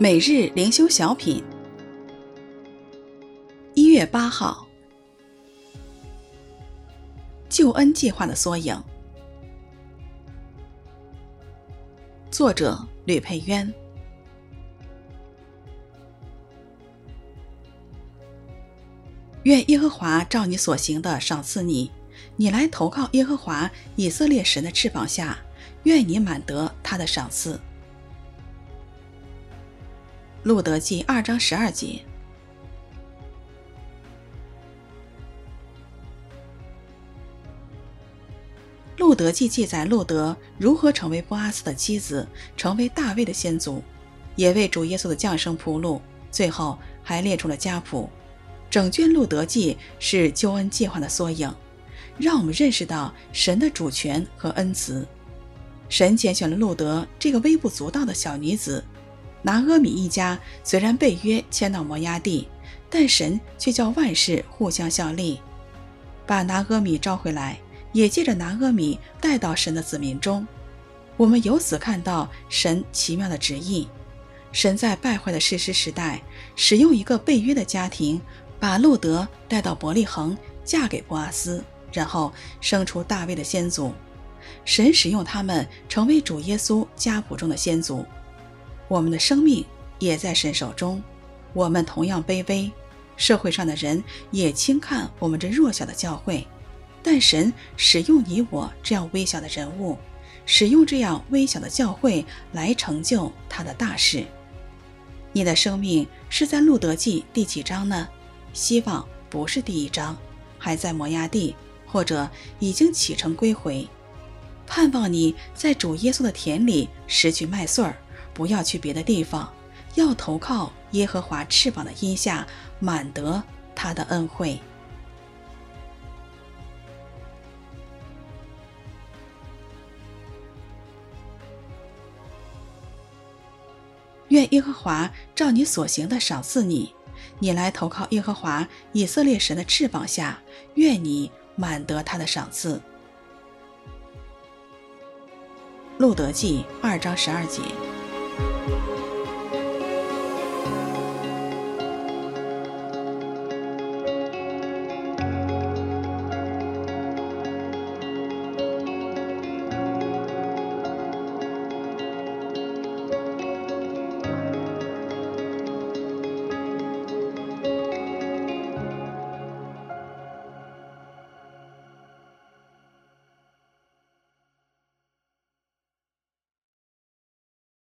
每日灵修小品，一月八号，救恩计划的缩影。作者吕佩渊。愿耶和华照你所行的赏赐你，你来投靠耶和华以色列神的翅膀下，愿你满得他的赏赐。路德记二章十二节。路德记记载路德如何成为波阿斯的妻子，成为大卫的先祖，也为主耶稣的降生铺路，最后还列出了家谱。整卷路德记是救恩计划的缩影，让我们认识到神的主权和恩慈。神拣选了路德这个微不足道的小女子。拿阿米一家虽然被约迁到摩押地，但神却叫万事互相效力，把拿阿米召回来，也借着拿阿米带到神的子民中。我们由此看到神奇妙的旨意。神在败坏的士师时代，使用一个被约的家庭。把路德带到伯利恒，嫁给波阿斯，然后生出大卫的先祖。神使用他们成为主耶稣家谱中的先祖。我们的生命也在神手中，我们同样卑微，社会上的人也轻看我们这弱小的教会。但神使用你我这样微小的人物，使用这样微小的教会来成就他的大事。你的生命是在路德记第几章呢？希望不是第一章，还在摩押地，或者已经启程归回。盼望你在主耶稣的田里拾取麦穗儿，不要去别的地方，要投靠耶和华翅膀的荫下，满得他的恩惠。愿耶和华照你所行的赏赐你。你来投靠耶和华以色列神的翅膀下，愿你满得他的赏赐。路德记二章十二节。Thank you